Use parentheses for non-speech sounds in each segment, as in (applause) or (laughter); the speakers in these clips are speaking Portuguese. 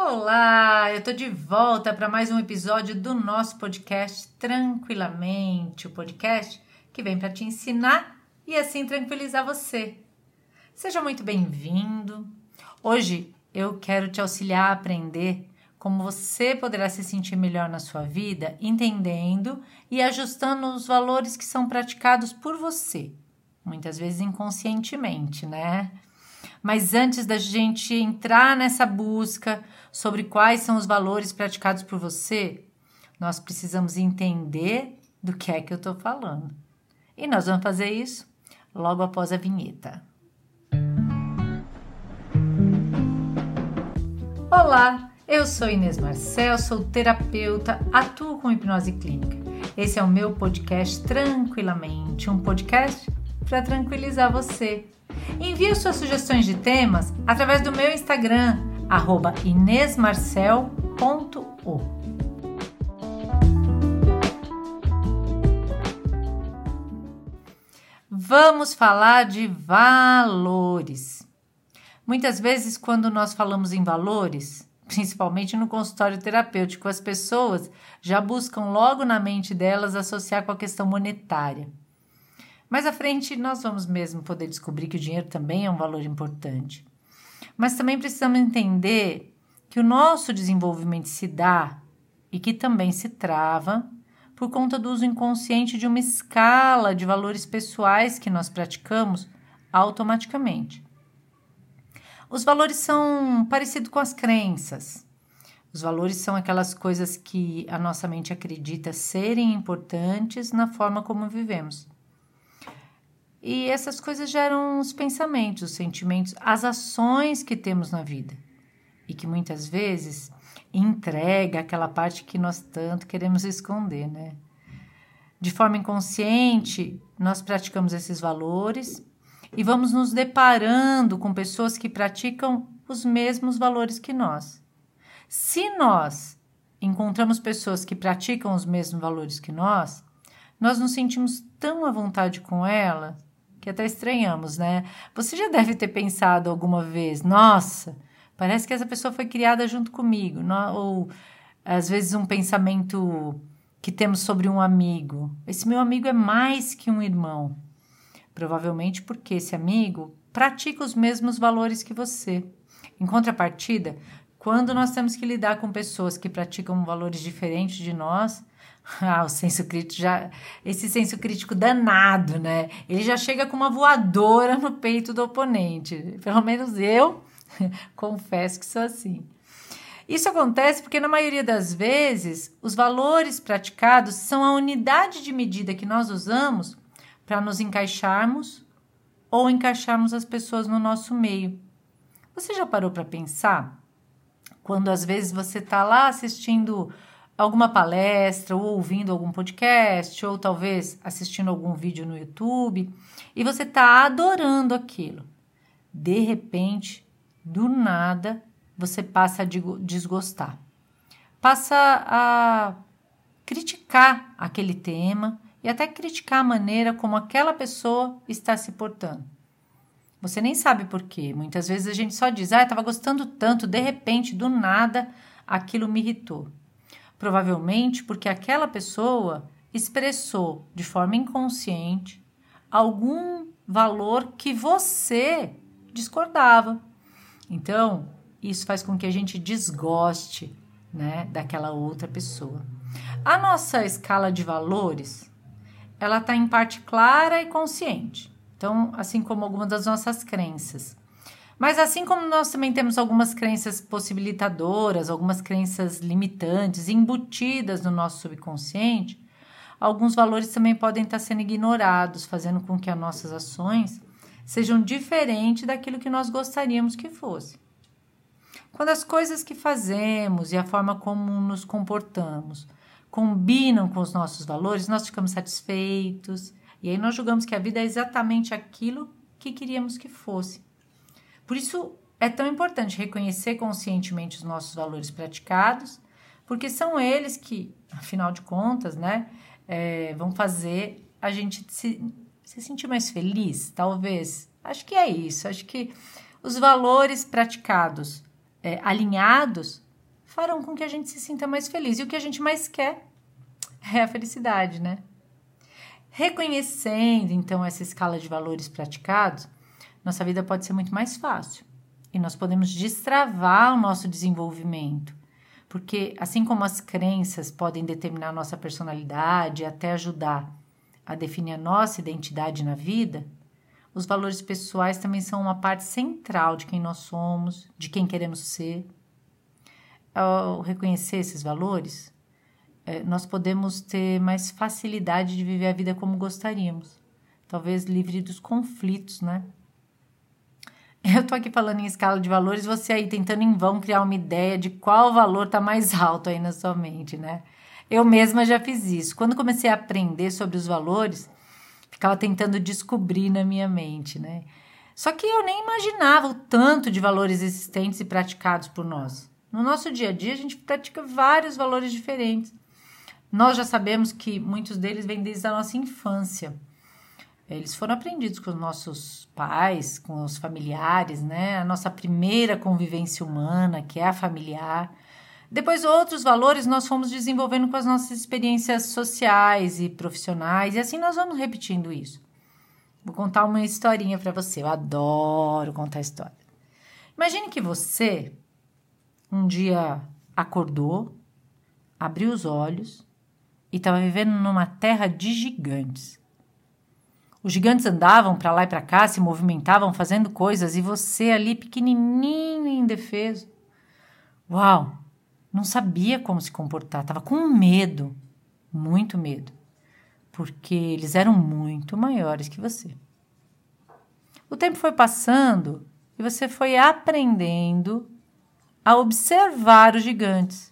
Olá, eu tô de volta para mais um episódio do nosso podcast Tranquilamente, o podcast que vem para te ensinar e assim tranquilizar você. Seja muito bem-vindo. Hoje eu quero te auxiliar a aprender como você poderá se sentir melhor na sua vida, entendendo e ajustando os valores que são praticados por você, muitas vezes inconscientemente, né? Mas antes da gente entrar nessa busca sobre quais são os valores praticados por você, nós precisamos entender do que é que eu estou falando. E nós vamos fazer isso logo após a vinheta. Olá, eu sou Inês Marcel, sou terapeuta, atuo com hipnose clínica. Esse é o meu podcast Tranquilamente, um podcast para tranquilizar você Envie suas sugestões de temas através do meu Instagram, inesmarcel.o. Vamos falar de valores. Muitas vezes, quando nós falamos em valores, principalmente no consultório terapêutico, as pessoas já buscam logo na mente delas associar com a questão monetária. Mais à frente, nós vamos mesmo poder descobrir que o dinheiro também é um valor importante. Mas também precisamos entender que o nosso desenvolvimento se dá e que também se trava por conta do uso inconsciente de uma escala de valores pessoais que nós praticamos automaticamente. Os valores são parecidos com as crenças. Os valores são aquelas coisas que a nossa mente acredita serem importantes na forma como vivemos. E essas coisas geram os pensamentos, os sentimentos, as ações que temos na vida. E que muitas vezes entrega aquela parte que nós tanto queremos esconder, né? De forma inconsciente, nós praticamos esses valores e vamos nos deparando com pessoas que praticam os mesmos valores que nós. Se nós encontramos pessoas que praticam os mesmos valores que nós, nós nos sentimos tão à vontade com elas que até estranhamos, né? Você já deve ter pensado alguma vez, nossa, parece que essa pessoa foi criada junto comigo, ou às vezes um pensamento que temos sobre um amigo. Esse meu amigo é mais que um irmão. Provavelmente porque esse amigo pratica os mesmos valores que você. Em contrapartida, quando nós temos que lidar com pessoas que praticam valores diferentes de nós, Ah, o senso crítico já. Esse senso crítico danado, né? Ele já chega com uma voadora no peito do oponente. Pelo menos eu (laughs) confesso que sou assim. Isso acontece porque, na maioria das vezes, os valores praticados são a unidade de medida que nós usamos para nos encaixarmos ou encaixarmos as pessoas no nosso meio. Você já parou para pensar? Quando às vezes você está lá assistindo alguma palestra, ou ouvindo algum podcast, ou talvez assistindo algum vídeo no YouTube, e você está adorando aquilo. De repente, do nada, você passa a desgostar. Passa a criticar aquele tema e até criticar a maneira como aquela pessoa está se portando. Você nem sabe por quê. Muitas vezes a gente só diz: "Ah, estava gostando tanto, de repente, do nada, aquilo me irritou". Provavelmente porque aquela pessoa expressou de forma inconsciente algum valor que você discordava. Então, isso faz com que a gente desgoste, né, daquela outra pessoa. A nossa escala de valores, ela está em parte clara e consciente. Então, assim como algumas das nossas crenças. Mas assim como nós também temos algumas crenças possibilitadoras, algumas crenças limitantes, embutidas no nosso subconsciente, alguns valores também podem estar sendo ignorados, fazendo com que as nossas ações sejam diferentes daquilo que nós gostaríamos que fosse. Quando as coisas que fazemos e a forma como nos comportamos combinam com os nossos valores, nós ficamos satisfeitos e aí nós julgamos que a vida é exatamente aquilo que queríamos que fosse. Por isso é tão importante reconhecer conscientemente os nossos valores praticados, porque são eles que, afinal de contas, né, é, vão fazer a gente se, se sentir mais feliz, talvez. Acho que é isso. Acho que os valores praticados, é, alinhados, farão com que a gente se sinta mais feliz. E o que a gente mais quer é a felicidade, né? Reconhecendo então essa escala de valores praticados, nossa vida pode ser muito mais fácil e nós podemos destravar o nosso desenvolvimento. Porque assim como as crenças podem determinar nossa personalidade e até ajudar a definir a nossa identidade na vida, os valores pessoais também são uma parte central de quem nós somos, de quem queremos ser. Ao reconhecer esses valores, é, nós podemos ter mais facilidade de viver a vida como gostaríamos, talvez livre dos conflitos, né? (laughs) Eu tô aqui falando em escala de valores, você aí tentando em vão criar uma ideia de qual valor tá mais alto aí na sua mente, né? Eu mesma já fiz isso. Quando comecei a aprender sobre os valores, ficava tentando descobrir na minha mente, né? Só que eu nem imaginava o tanto de valores existentes e praticados por nós. No nosso dia a dia, a gente pratica vários valores diferentes. Nós já sabemos que muitos deles vêm desde a nossa infância. Eles foram aprendidos com os nossos pais, com os familiares, né? A nossa primeira convivência humana, que é a familiar. Depois, outros valores nós fomos desenvolvendo com as nossas experiências sociais e profissionais, e assim nós vamos repetindo isso. Vou contar uma historinha para você. Eu adoro contar história. Imagine que você um dia acordou, abriu os olhos e estava vivendo numa terra de gigantes. Os gigantes andavam para lá e para cá, se movimentavam, fazendo coisas, e você ali pequenininho e indefeso. Uau! Não sabia como se comportar, estava com medo, muito medo, porque eles eram muito maiores que você. O tempo foi passando e você foi aprendendo a observar os gigantes.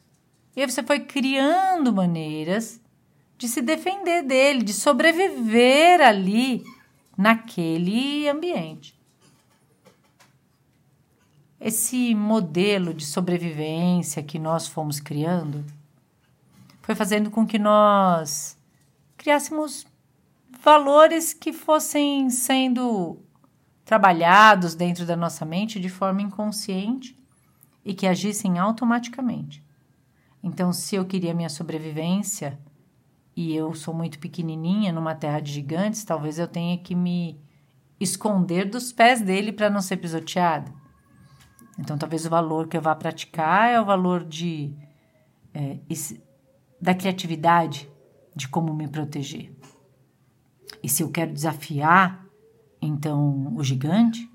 E aí você foi criando maneiras de se defender dele, de sobreviver ali naquele ambiente. Esse modelo de sobrevivência que nós fomos criando foi fazendo com que nós criássemos valores que fossem sendo trabalhados dentro da nossa mente de forma inconsciente e que agissem automaticamente. Então, se eu queria minha sobrevivência, e eu sou muito pequenininha numa terra de gigantes, talvez eu tenha que me esconder dos pés dele para não ser pisoteada. Então, talvez o valor que eu vá praticar é o valor de é, esse, da criatividade, de como me proteger. E se eu quero desafiar, então, o gigante,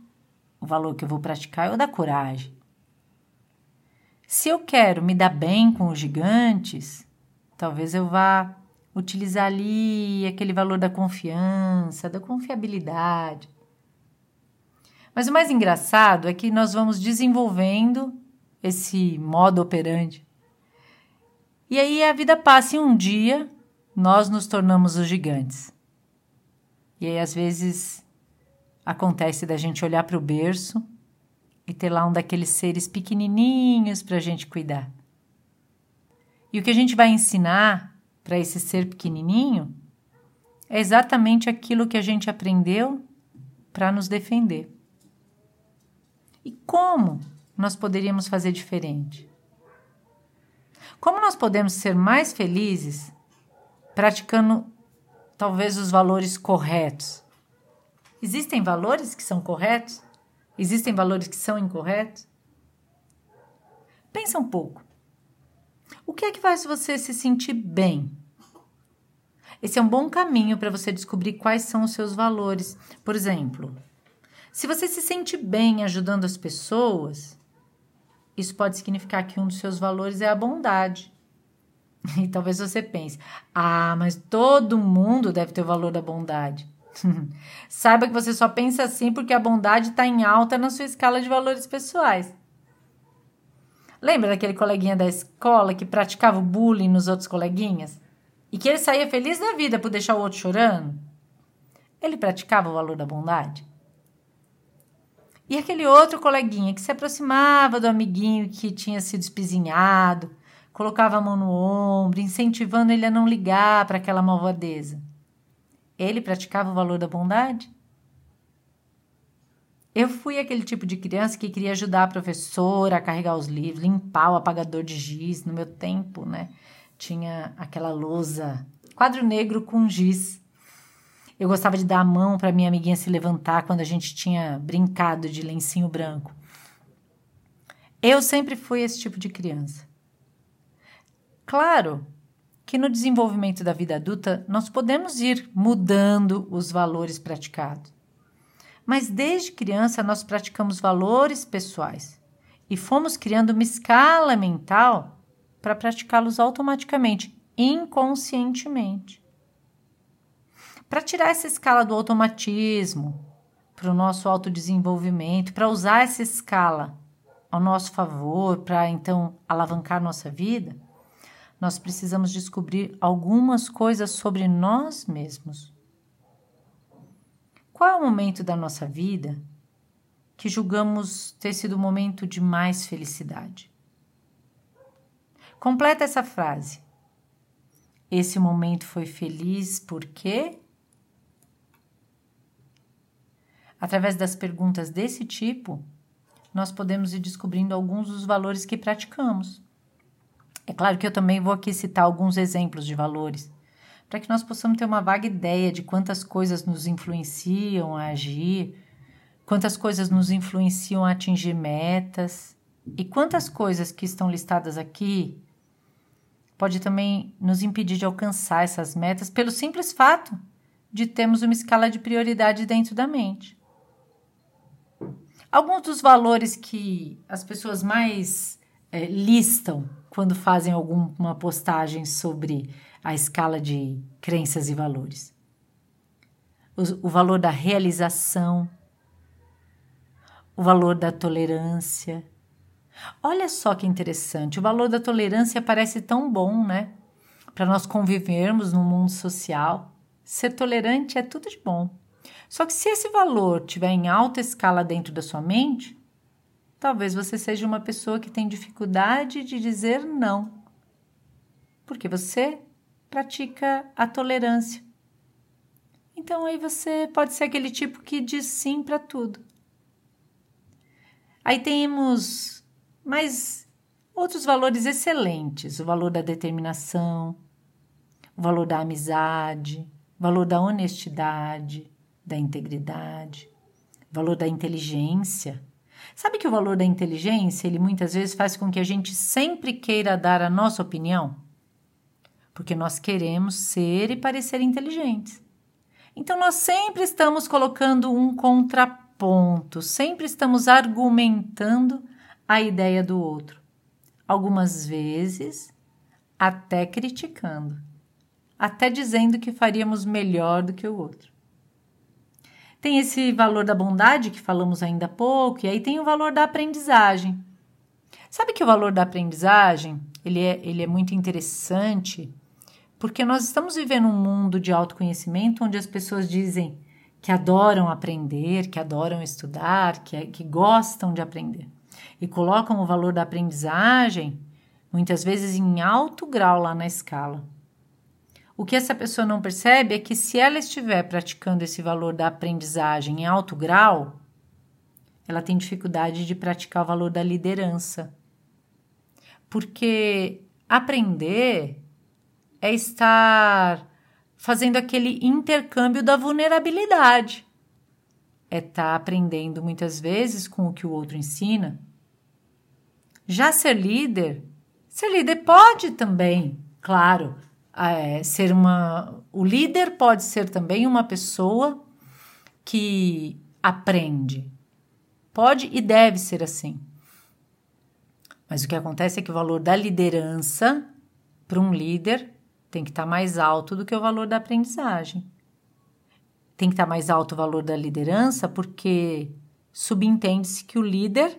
o valor que eu vou praticar é o da coragem. Se eu quero me dar bem com os gigantes, talvez eu vá utilizar ali aquele valor da confiança, da confiabilidade. Mas o mais engraçado é que nós vamos desenvolvendo esse modo operante. E aí a vida passa e um dia nós nos tornamos os gigantes. E aí às vezes acontece da gente olhar para o berço e ter lá um daqueles seres pequenininhos para a gente cuidar. E o que a gente vai ensinar para esse ser pequenininho é exatamente aquilo que a gente aprendeu para nos defender. E como nós poderíamos fazer diferente? Como nós podemos ser mais felizes praticando talvez os valores corretos? Existem valores que são corretos? Existem valores que são incorretos? Pensa um pouco. O que é que faz você se sentir bem? Esse é um bom caminho para você descobrir quais são os seus valores. Por exemplo, se você se sente bem ajudando as pessoas, isso pode significar que um dos seus valores é a bondade. (laughs) E talvez você pense: ah, mas todo mundo deve ter o valor da bondade. (laughs) Saiba que você só pensa assim porque a bondade está em alta na sua escala de valores pessoais. Lembra daquele coleguinha da escola que praticava o bullying nos outros coleguinhas? E que ele saía feliz da vida por deixar o outro chorando? Ele praticava o valor da bondade? E aquele outro coleguinha que se aproximava do amiguinho que tinha sido espizinhado, colocava a mão no ombro, incentivando ele a não ligar para aquela malvadeza. Ele praticava o valor da bondade? Eu fui aquele tipo de criança que queria ajudar a professora a carregar os livros, limpar o apagador de giz. No meu tempo, né? Tinha aquela lousa, quadro negro com giz. Eu gostava de dar a mão para minha amiguinha se levantar quando a gente tinha brincado de lencinho branco. Eu sempre fui esse tipo de criança. Claro que no desenvolvimento da vida adulta nós podemos ir mudando os valores praticados. Mas desde criança nós praticamos valores pessoais e fomos criando uma escala mental para praticá-los automaticamente, inconscientemente. Para tirar essa escala do automatismo, para o nosso autodesenvolvimento, para usar essa escala ao nosso favor, para então alavancar nossa vida, nós precisamos descobrir algumas coisas sobre nós mesmos. Qual é o momento da nossa vida que julgamos ter sido o momento de mais felicidade? Completa essa frase. Esse momento foi feliz porque. Através das perguntas desse tipo, nós podemos ir descobrindo alguns dos valores que praticamos. É claro que eu também vou aqui citar alguns exemplos de valores para que nós possamos ter uma vaga ideia de quantas coisas nos influenciam a agir, quantas coisas nos influenciam a atingir metas e quantas coisas que estão listadas aqui pode também nos impedir de alcançar essas metas pelo simples fato de termos uma escala de prioridade dentro da mente. Alguns dos valores que as pessoas mais é, listam quando fazem alguma postagem sobre a escala de crenças e valores. O, o valor da realização, o valor da tolerância. Olha só que interessante, o valor da tolerância parece tão bom, né? Para nós convivermos no mundo social. Ser tolerante é tudo de bom. Só que se esse valor tiver em alta escala dentro da sua mente, talvez você seja uma pessoa que tem dificuldade de dizer não. Porque você pratica a tolerância. Então aí você pode ser aquele tipo que diz sim para tudo. Aí temos mais outros valores excelentes: o valor da determinação, o valor da amizade, o valor da honestidade, da integridade, o valor da inteligência. Sabe que o valor da inteligência, ele muitas vezes faz com que a gente sempre queira dar a nossa opinião? Porque nós queremos ser e parecer inteligentes. Então, nós sempre estamos colocando um contraponto, sempre estamos argumentando a ideia do outro. Algumas vezes, até criticando, até dizendo que faríamos melhor do que o outro. Tem esse valor da bondade que falamos ainda há pouco, e aí tem o valor da aprendizagem. Sabe que o valor da aprendizagem ele é, ele é muito interessante porque nós estamos vivendo um mundo de autoconhecimento onde as pessoas dizem que adoram aprender, que adoram estudar, que, que gostam de aprender. E colocam o valor da aprendizagem, muitas vezes, em alto grau lá na escala. O que essa pessoa não percebe é que se ela estiver praticando esse valor da aprendizagem em alto grau, ela tem dificuldade de praticar o valor da liderança. Porque aprender é estar fazendo aquele intercâmbio da vulnerabilidade. É estar tá aprendendo muitas vezes com o que o outro ensina. Já ser líder, ser líder pode também, claro, é, ser uma. O líder pode ser também uma pessoa que aprende. Pode e deve ser assim. Mas o que acontece é que o valor da liderança para um líder tem que estar tá mais alto do que o valor da aprendizagem. Tem que estar tá mais alto o valor da liderança, porque subentende-se que o líder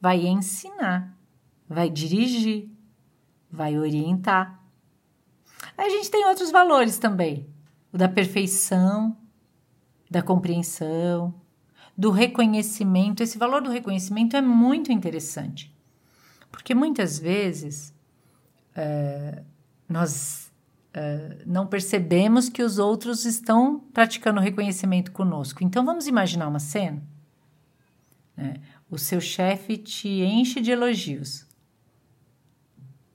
vai ensinar, vai dirigir, vai orientar. A gente tem outros valores também: o da perfeição, da compreensão, do reconhecimento. Esse valor do reconhecimento é muito interessante, porque muitas vezes é, nós Não percebemos que os outros estão praticando reconhecimento conosco. Então vamos imaginar uma cena. Né? O seu chefe te enche de elogios.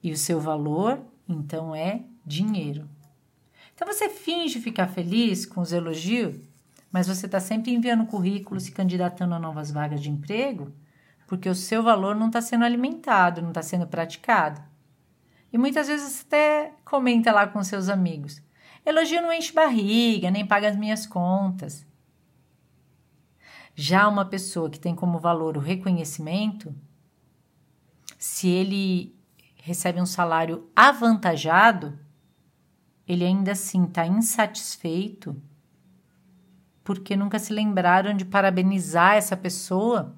E o seu valor, então, é dinheiro. Então você finge ficar feliz com os elogios, mas você está sempre enviando currículo, se candidatando a novas vagas de emprego, porque o seu valor não está sendo alimentado, não está sendo praticado. E muitas vezes até comenta lá com seus amigos: elogio não enche barriga, nem paga as minhas contas. Já uma pessoa que tem como valor o reconhecimento, se ele recebe um salário avantajado, ele ainda assim está insatisfeito porque nunca se lembraram de parabenizar essa pessoa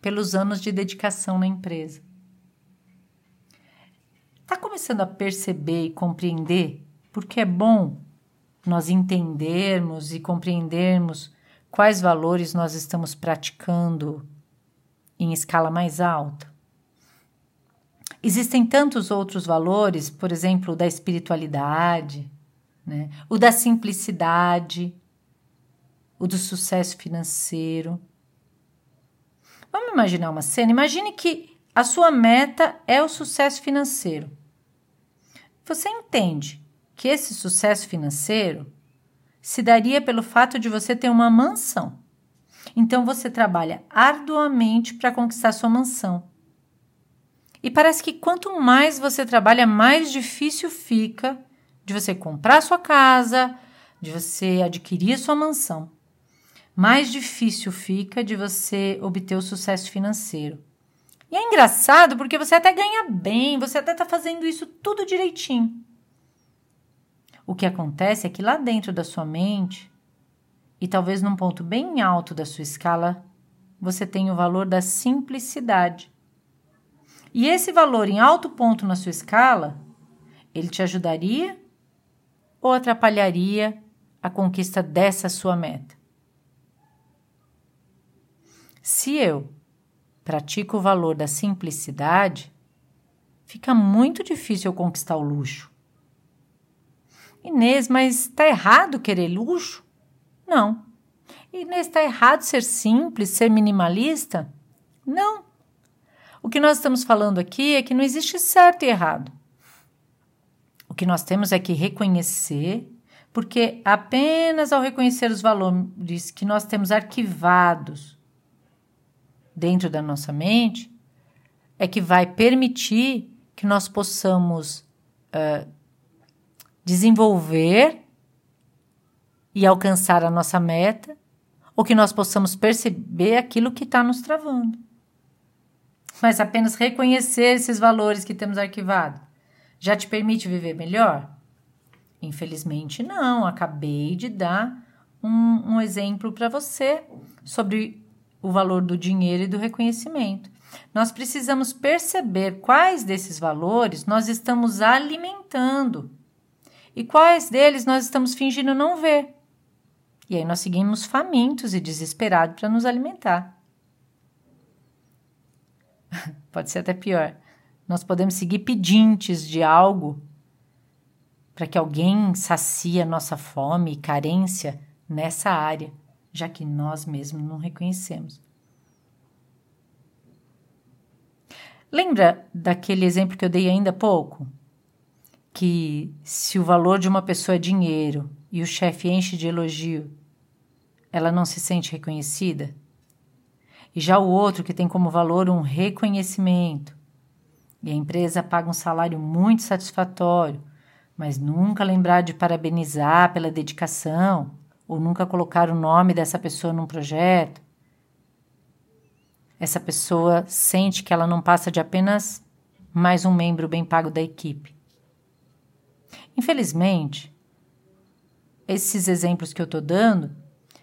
pelos anos de dedicação na empresa. Está começando a perceber e compreender porque é bom nós entendermos e compreendermos quais valores nós estamos praticando em escala mais alta? Existem tantos outros valores, por exemplo, da espiritualidade, né? o da simplicidade, o do sucesso financeiro. Vamos imaginar uma cena? Imagine que a sua meta é o sucesso financeiro. Você entende que esse sucesso financeiro se daria pelo fato de você ter uma mansão. Então você trabalha arduamente para conquistar sua mansão. E parece que quanto mais você trabalha, mais difícil fica de você comprar sua casa, de você adquirir sua mansão. Mais difícil fica de você obter o sucesso financeiro. E é engraçado porque você até ganha bem, você até está fazendo isso tudo direitinho. O que acontece é que lá dentro da sua mente, e talvez num ponto bem alto da sua escala, você tem o valor da simplicidade. E esse valor em alto ponto na sua escala, ele te ajudaria ou atrapalharia a conquista dessa sua meta? Se eu pratico o valor da simplicidade, fica muito difícil conquistar o luxo. Inês, mas está errado querer luxo? Não. Inês, está errado ser simples, ser minimalista? Não. O que nós estamos falando aqui é que não existe certo e errado. O que nós temos é que reconhecer, porque apenas ao reconhecer os valores que nós temos arquivados dentro da nossa mente, é que vai permitir que nós possamos uh, desenvolver e alcançar a nossa meta, ou que nós possamos perceber aquilo que está nos travando mas apenas reconhecer esses valores que temos arquivado já te permite viver melhor? Infelizmente, não. Acabei de dar um, um exemplo para você sobre o valor do dinheiro e do reconhecimento. Nós precisamos perceber quais desses valores nós estamos alimentando e quais deles nós estamos fingindo não ver. E aí nós seguimos famintos e desesperados para nos alimentar. (laughs) Pode ser até pior. Nós podemos seguir pedintes de algo para que alguém sacie a nossa fome e carência nessa área, já que nós mesmos não reconhecemos. Lembra daquele exemplo que eu dei ainda há pouco? Que se o valor de uma pessoa é dinheiro e o chefe enche de elogio, ela não se sente reconhecida? e já o outro que tem como valor um reconhecimento. E a empresa paga um salário muito satisfatório, mas nunca lembrar de parabenizar pela dedicação ou nunca colocar o nome dessa pessoa num projeto. Essa pessoa sente que ela não passa de apenas mais um membro bem pago da equipe. Infelizmente, esses exemplos que eu estou dando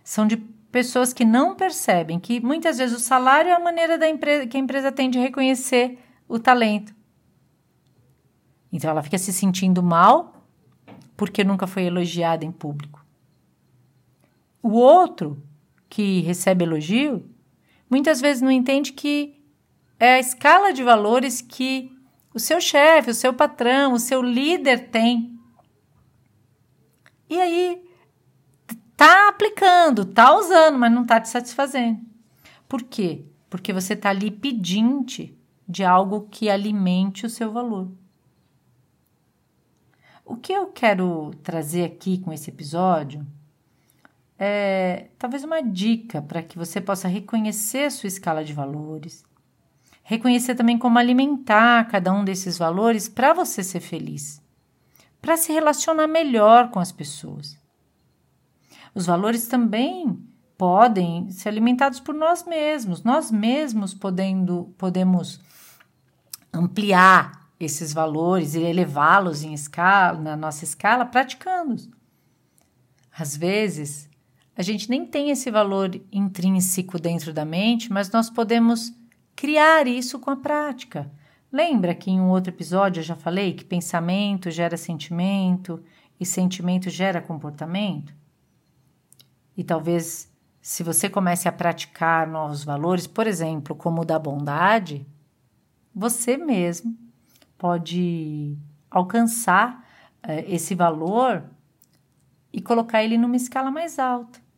são de pessoas que não percebem que muitas vezes o salário é a maneira da empresa que a empresa tem de reconhecer o talento. Então ela fica se sentindo mal porque nunca foi elogiada em público. O outro que recebe elogio muitas vezes não entende que é a escala de valores que o seu chefe, o seu patrão, o seu líder tem. E aí Tá aplicando, tá usando, mas não tá te satisfazendo. Por quê? porque você está ali pedinte de algo que alimente o seu valor. O que eu quero trazer aqui com esse episódio é talvez uma dica para que você possa reconhecer a sua escala de valores, reconhecer também como alimentar cada um desses valores para você ser feliz, para se relacionar melhor com as pessoas. Os valores também podem ser alimentados por nós mesmos, nós mesmos podendo, podemos ampliar esses valores e elevá-los em escala, na nossa escala, praticando-os. Às vezes, a gente nem tem esse valor intrínseco dentro da mente, mas nós podemos criar isso com a prática. Lembra que em um outro episódio eu já falei que pensamento gera sentimento e sentimento gera comportamento? E talvez, se você comece a praticar novos valores, por exemplo, como o da bondade, você mesmo pode alcançar uh, esse valor e colocar ele numa escala mais alta.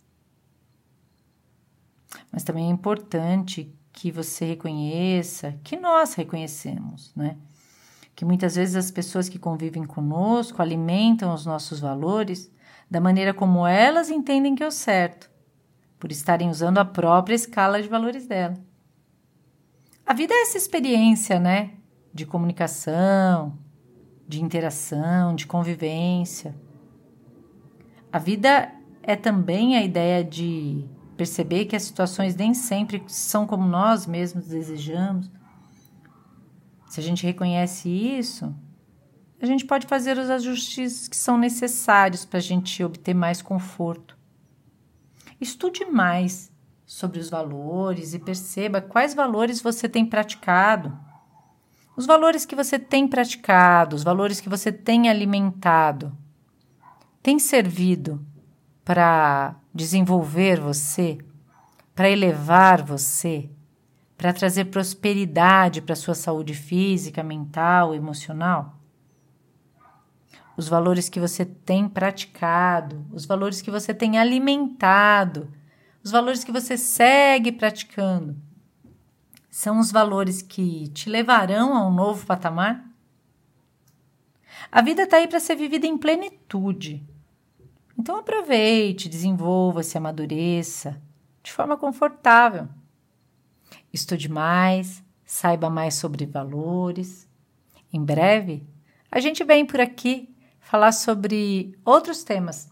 Mas também é importante que você reconheça, que nós reconhecemos, né? Que muitas vezes as pessoas que convivem conosco alimentam os nossos valores da maneira como elas entendem que é o certo, por estarem usando a própria escala de valores dela. A vida é essa experiência, né? de comunicação, de interação, de convivência. A vida é também a ideia de perceber que as situações nem sempre são como nós mesmos desejamos. Se a gente reconhece isso, a gente pode fazer os ajustes que são necessários para a gente obter mais conforto. Estude mais sobre os valores e perceba quais valores você tem praticado os valores que você tem praticado, os valores que você tem alimentado, têm servido para desenvolver você, para elevar você, para trazer prosperidade para sua saúde física, mental, emocional? Os valores que você tem praticado, os valores que você tem alimentado, os valores que você segue praticando são os valores que te levarão a um novo patamar? A vida está aí para ser vivida em plenitude. Então aproveite, desenvolva-se, amadureça de forma confortável. Estude mais, saiba mais sobre valores. Em breve, a gente vem por aqui falar sobre outros temas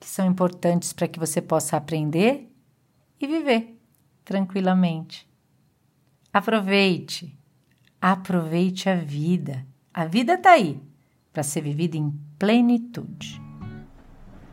que são importantes para que você possa aprender e viver tranquilamente. Aproveite, aproveite a vida. A vida está aí para ser vivida em plenitude.